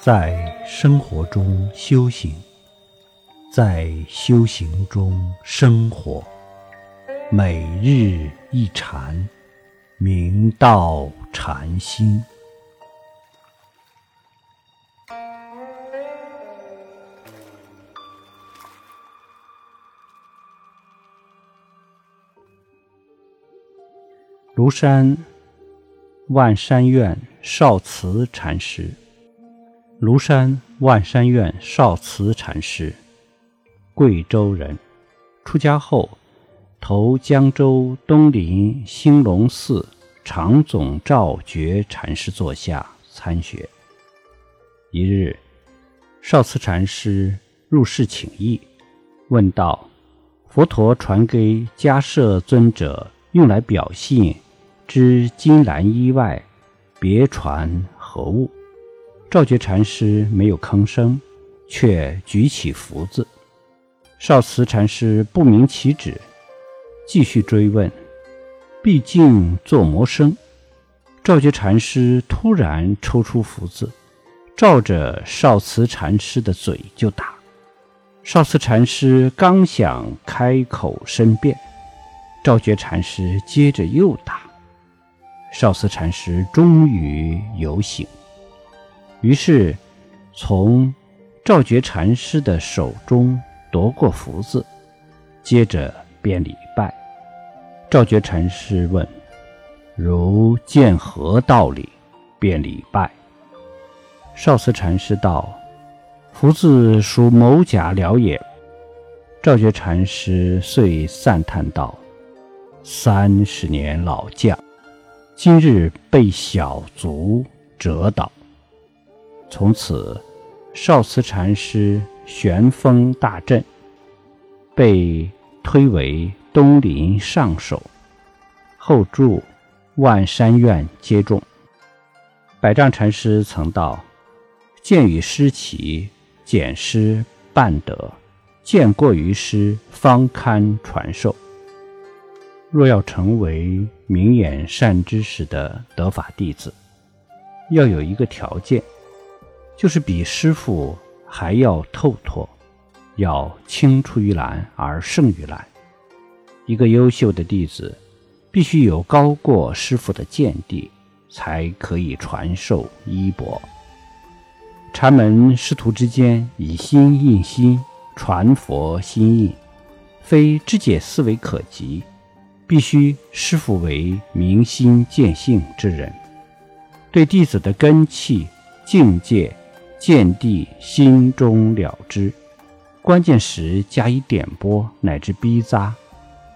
在生活中修行，在修行中生活，每日一禅，明道禅心。庐山万山院少慈禅师，庐山万山院少慈禅师，贵州人。出家后，投江州东林兴隆寺常总赵觉禅师座下参学。一日，少慈禅师入室请益，问道：“佛陀传给迦摄尊者用来表信。”知金兰衣外，别传何物？赵觉禅师没有吭声，却举起福字。少慈禅师不明其旨，继续追问。毕竟做魔生，赵觉禅师突然抽出福字，照着少慈禅师的嘴就打。少慈禅师刚想开口申辩，赵觉禅师接着又打。少慈禅师终于有醒，于是从赵觉禅师的手中夺过福字，接着便礼拜。赵觉禅师问：“如见何道理？”便礼拜。少司禅师道：“福字属某甲了也。”赵觉禅师遂赞叹道：“三十年老将。”今日被小卒折倒，从此少慈禅师玄风大振，被推为东林上首，后住万山院接众。百丈禅师曾道：“见与师齐，简师半得；见过于师，方堪传授。”若要成为明眼善知识的得法弟子，要有一个条件，就是比师傅还要透脱，要青出于蓝而胜于蓝。一个优秀的弟子，必须有高过师傅的见地，才可以传授衣钵。禅门师徒之间以心印心，传佛心印，非知解思维可及。必须师傅为明心见性之人，对弟子的根气、境界、见地心中了知，关键时加以点拨乃至逼扎，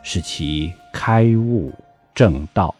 使其开悟正道。